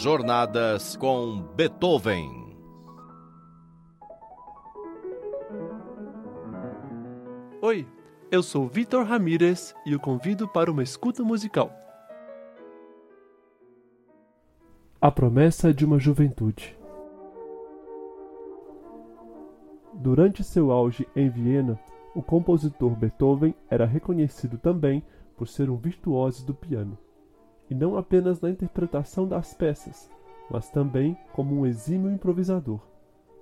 Jornadas com Beethoven. Oi, eu sou Vitor Ramírez e o convido para uma escuta musical. A promessa de uma juventude. Durante seu auge em Viena, o compositor Beethoven era reconhecido também por ser um virtuoso do piano e não apenas na interpretação das peças, mas também como um exímio improvisador.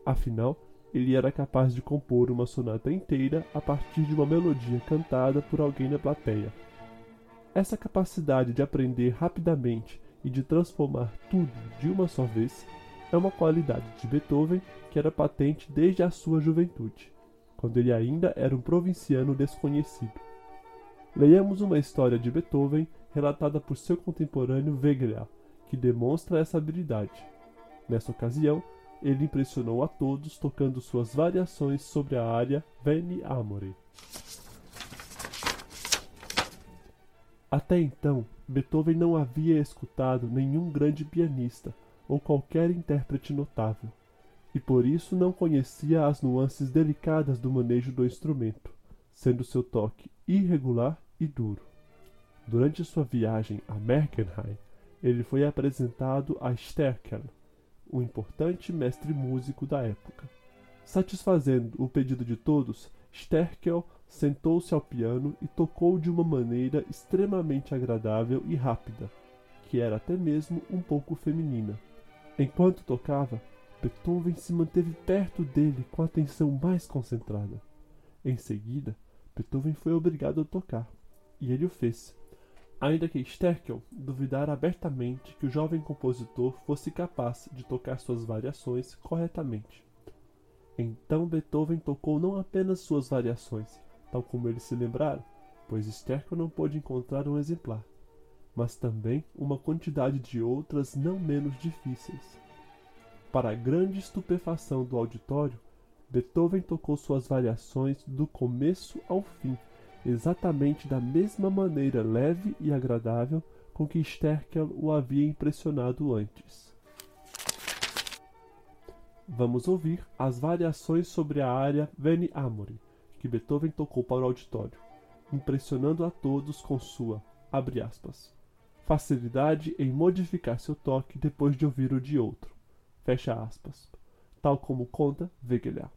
Afinal, ele era capaz de compor uma sonata inteira a partir de uma melodia cantada por alguém na plateia. Essa capacidade de aprender rapidamente e de transformar tudo de uma só vez é uma qualidade de Beethoven que era patente desde a sua juventude, quando ele ainda era um provinciano desconhecido. Leiamos uma história de Beethoven relatada por seu contemporâneo Wegeler, que demonstra essa habilidade. Nessa ocasião, ele impressionou a todos tocando suas variações sobre a área Veni Amore. Até então, Beethoven não havia escutado nenhum grande pianista ou qualquer intérprete notável, e por isso não conhecia as nuances delicadas do manejo do instrumento, sendo seu toque irregular e duro. Durante sua viagem a Merkenheim, ele foi apresentado a Sterkel, um importante mestre músico da época. Satisfazendo o pedido de todos, Sterkel sentou-se ao piano e tocou de uma maneira extremamente agradável e rápida, que era até mesmo um pouco feminina. Enquanto tocava, Beethoven se manteve perto dele com a atenção mais concentrada. Em seguida, Beethoven foi obrigado a tocar, e ele o fez, ainda que Sterkel duvidara abertamente que o jovem compositor fosse capaz de tocar suas variações corretamente. Então Beethoven tocou não apenas suas variações, tal como ele se lembrara, pois Sterkel não pôde encontrar um exemplar, mas também uma quantidade de outras não menos difíceis. Para a grande estupefação do auditório, Beethoven tocou suas variações do começo ao fim, exatamente da mesma maneira leve e agradável com que Sterkel o havia impressionado antes. Vamos ouvir as variações sobre a área Veni Amore, que Beethoven tocou para o auditório, impressionando a todos com sua, aspas, facilidade em modificar seu toque depois de ouvir o de outro, fecha aspas, tal como conta Wegeler.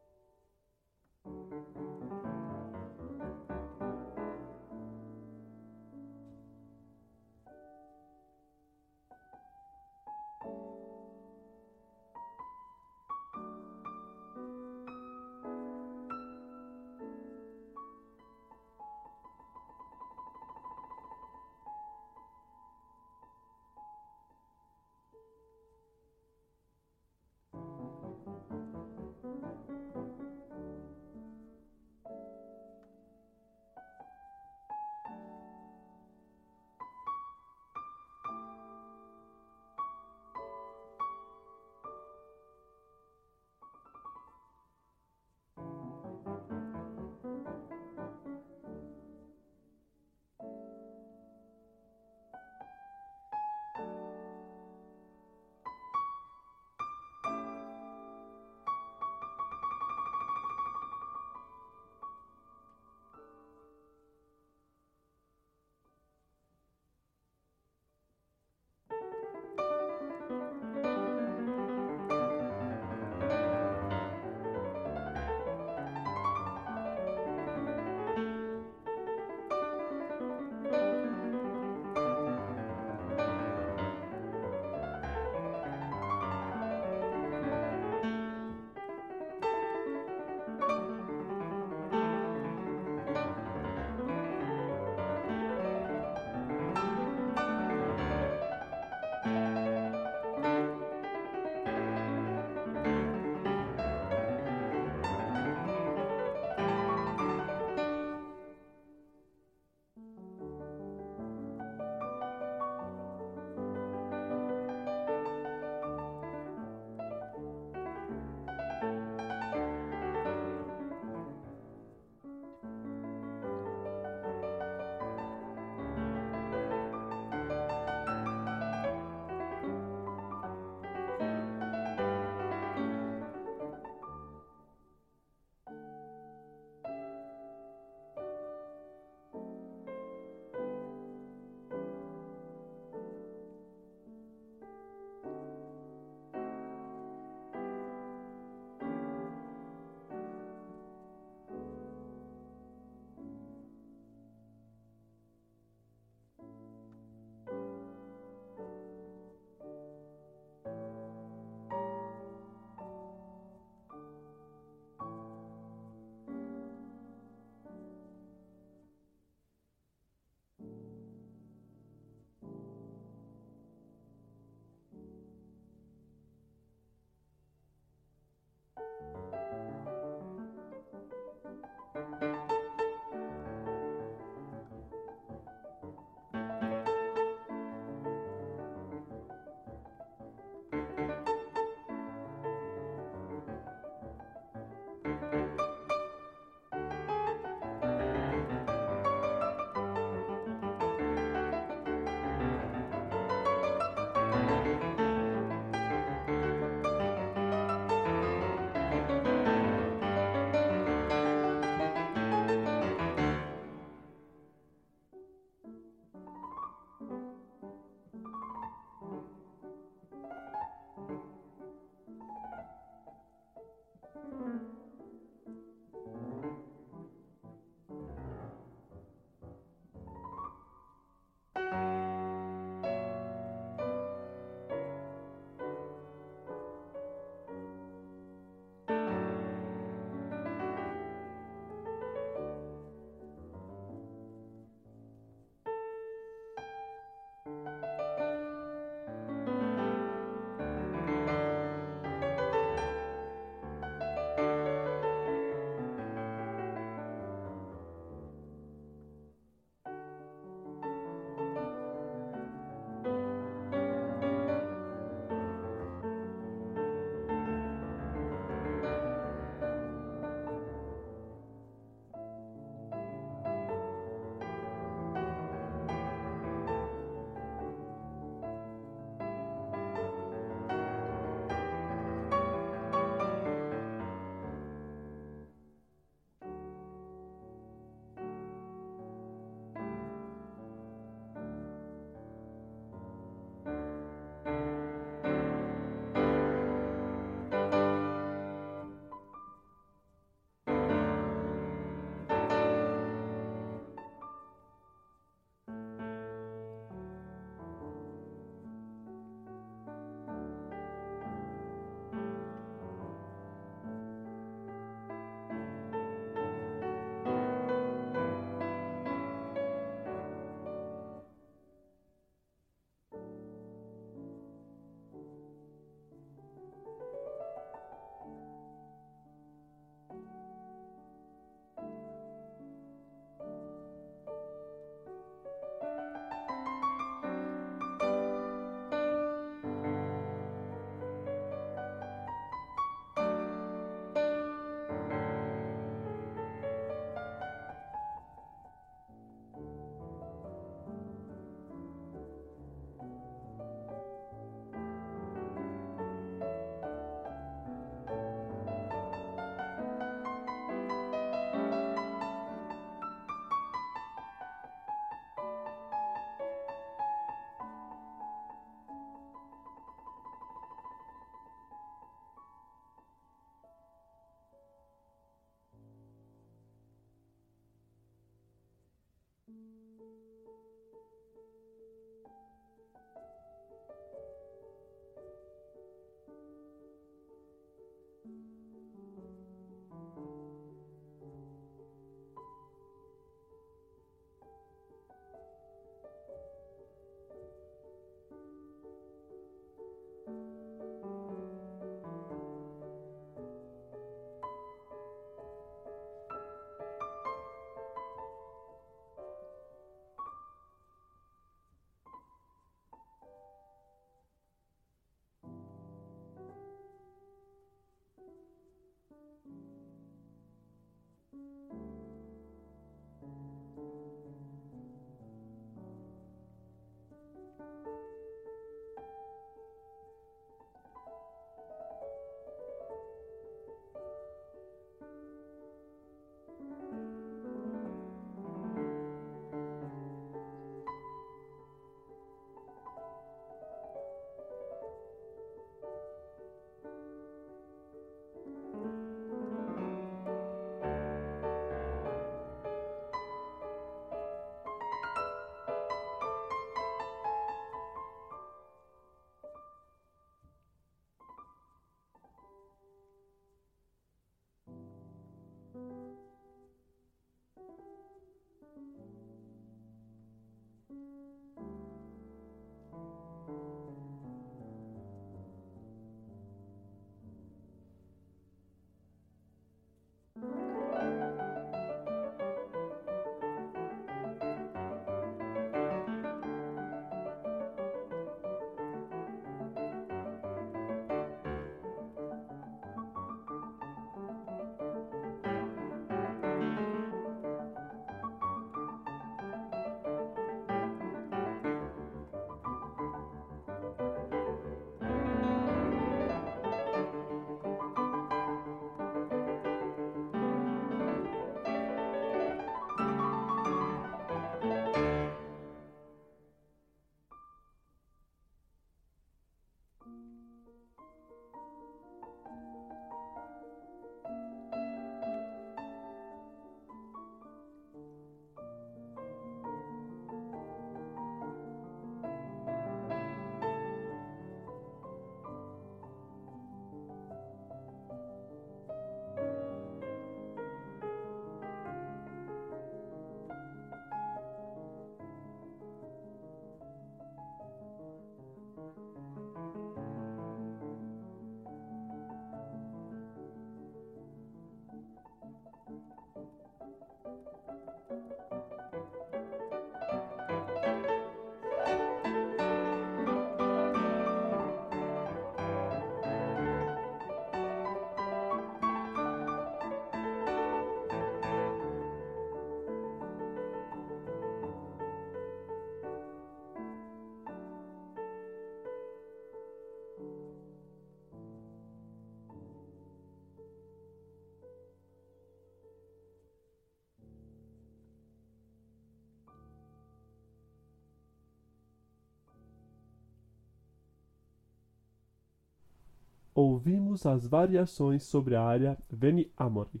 Ouvimos as variações sobre a área Veni Amori,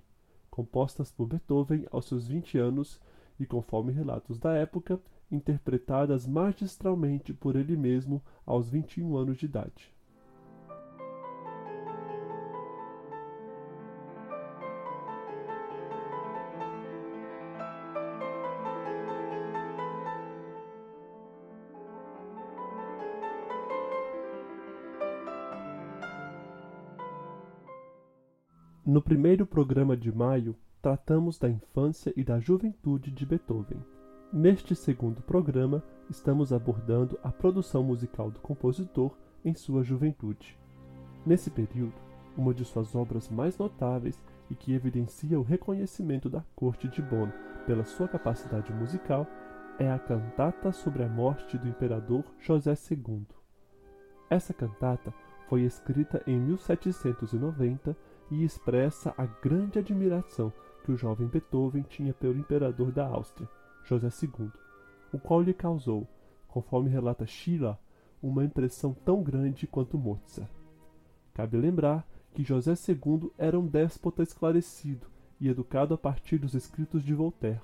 compostas por Beethoven aos seus 20 anos e, conforme relatos da época, interpretadas magistralmente por ele mesmo aos 21 anos de idade. No primeiro programa de maio, tratamos da infância e da juventude de Beethoven. Neste segundo programa, estamos abordando a produção musical do compositor em sua juventude. Nesse período, uma de suas obras mais notáveis e que evidencia o reconhecimento da corte de Bonn pela sua capacidade musical é a cantata sobre a morte do imperador José II. Essa cantata foi escrita em 1790 e expressa a grande admiração que o jovem Beethoven tinha pelo imperador da Áustria, José II, o qual lhe causou, conforme relata Schiller, uma impressão tão grande quanto Mozart. Cabe lembrar que José II era um déspota esclarecido e educado a partir dos escritos de Voltaire,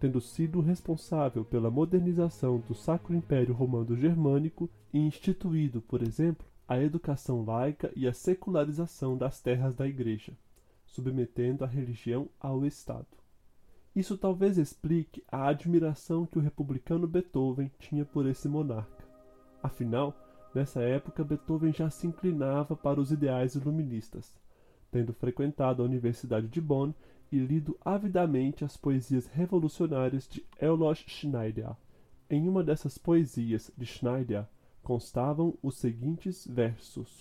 tendo sido responsável pela modernização do Sacro Império Romano Germânico e instituído, por exemplo, a educação laica e a secularização das terras da Igreja, submetendo a religião ao Estado. Isso talvez explique a admiração que o republicano Beethoven tinha por esse monarca. Afinal, nessa época Beethoven já se inclinava para os ideais iluministas, tendo frequentado a Universidade de Bonn e lido avidamente as poesias revolucionárias de Eloy Schneider. Em uma dessas poesias de Schneider, constavam os seguintes versos: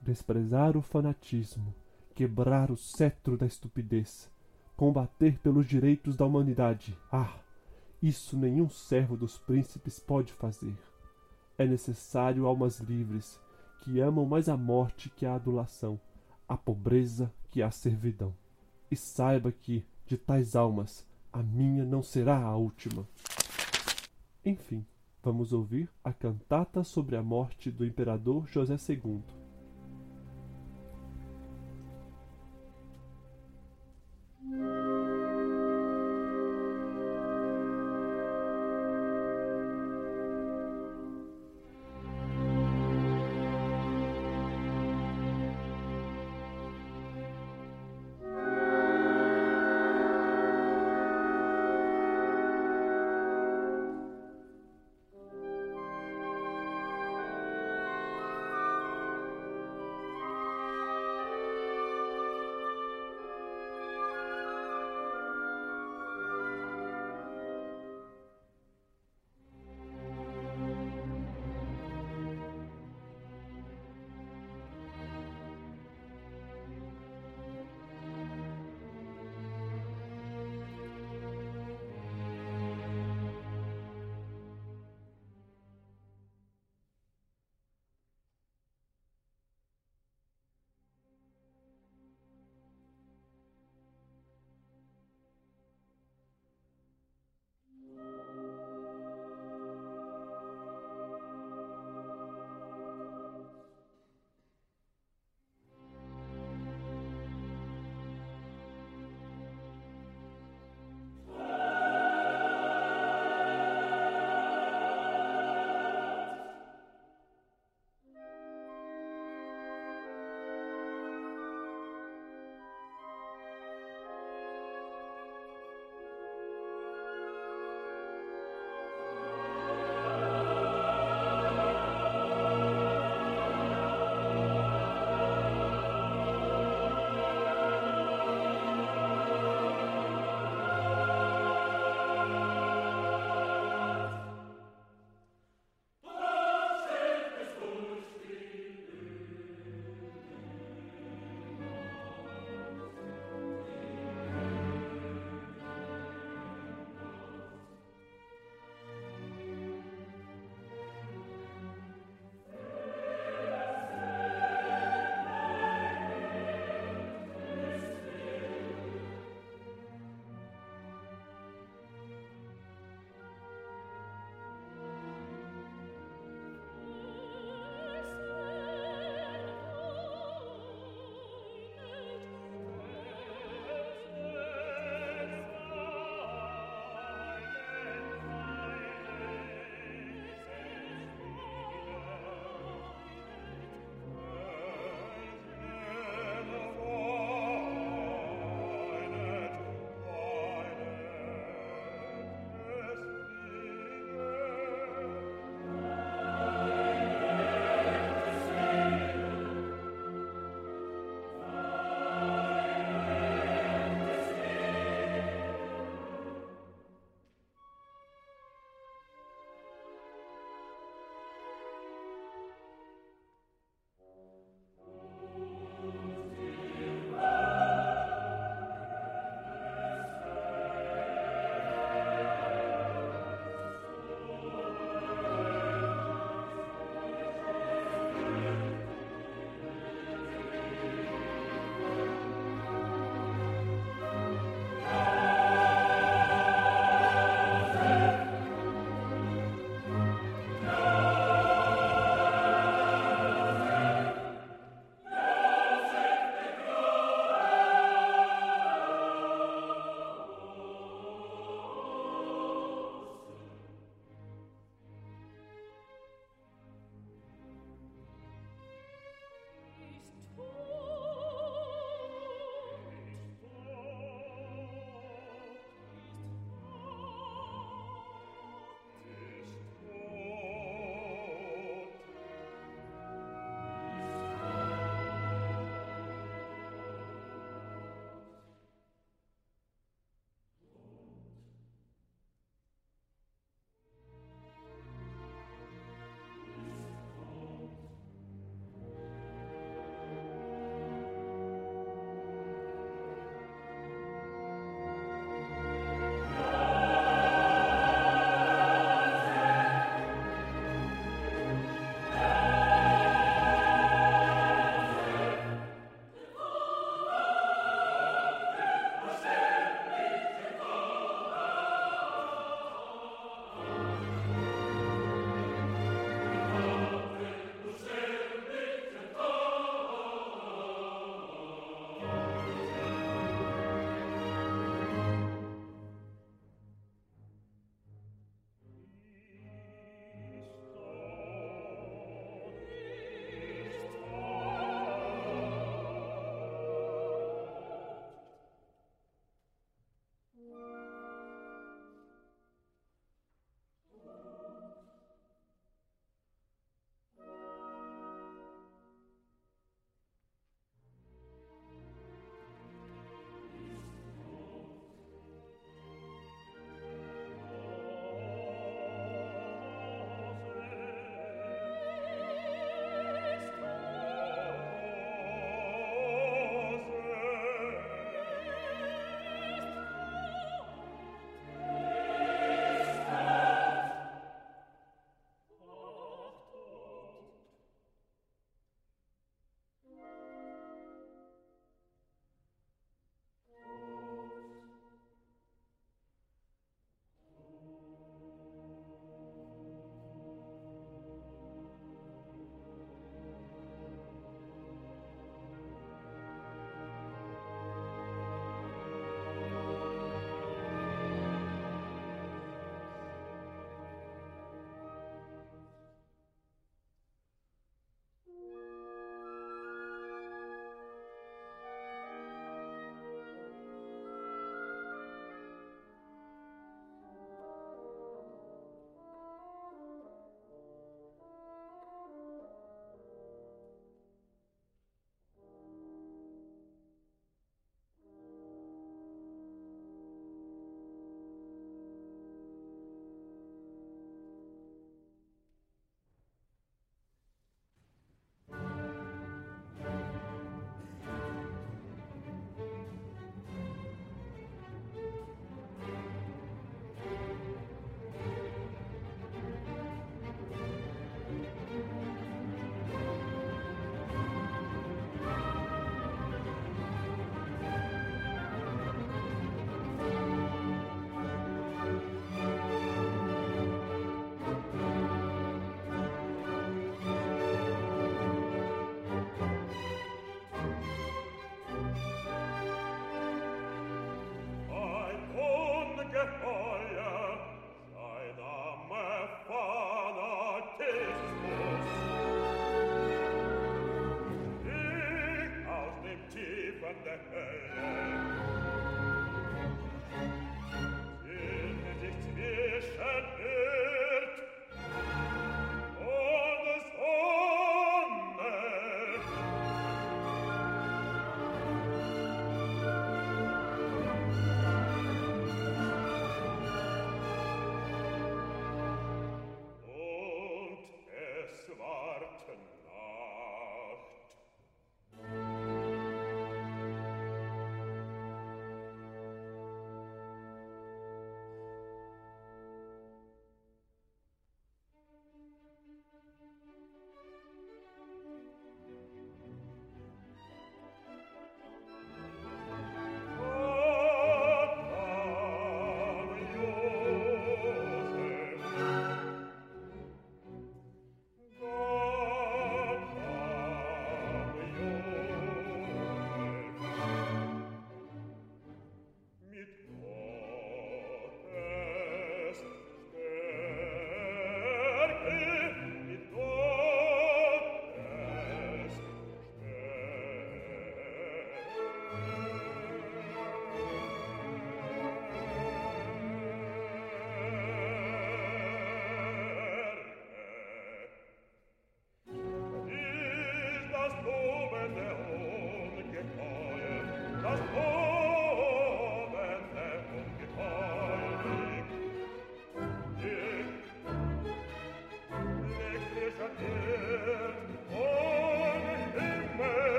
Desprezar o fanatismo, quebrar o cetro da estupidez, combater pelos direitos da humanidade. Ah, isso nenhum servo dos príncipes pode fazer. É necessário almas livres, que amam mais a morte que a adulação, a pobreza que a servidão. E saiba que, de tais almas, a minha não será a última. Enfim, vamos ouvir a cantata sobre a morte do imperador José II.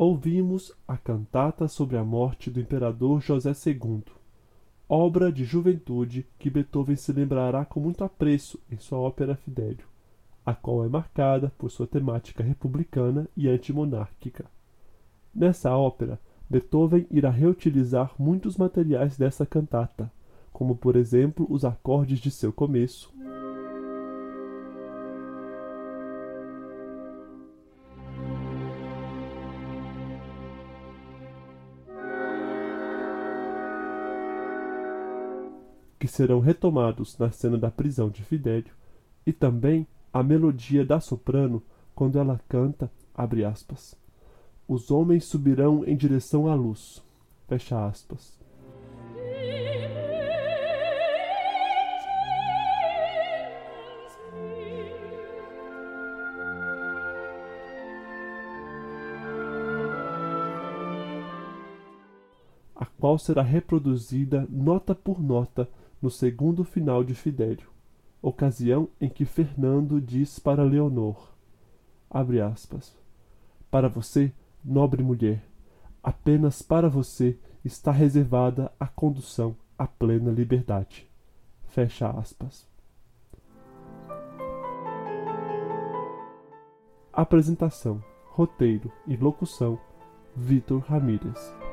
Ouvimos a cantata sobre a morte do imperador José II, obra de juventude que Beethoven se lembrará com muito apreço em sua ópera Fidelio, a qual é marcada por sua temática republicana e antimonárquica. Nessa ópera, Beethoven irá reutilizar muitos materiais dessa cantata, como por exemplo os acordes de seu começo, serão retomados na cena da prisão de Fidélio, e também a melodia da soprano quando ela canta, aspas, os homens subirão em direção à luz, fecha aspas. a qual será reproduzida nota por nota no segundo final de Fidélio, ocasião em que Fernando diz para Leonor, abre aspas, para você, nobre mulher, apenas para você está reservada a condução à plena liberdade. Fecha aspas. Apresentação, roteiro e locução: Vitor Ramírez.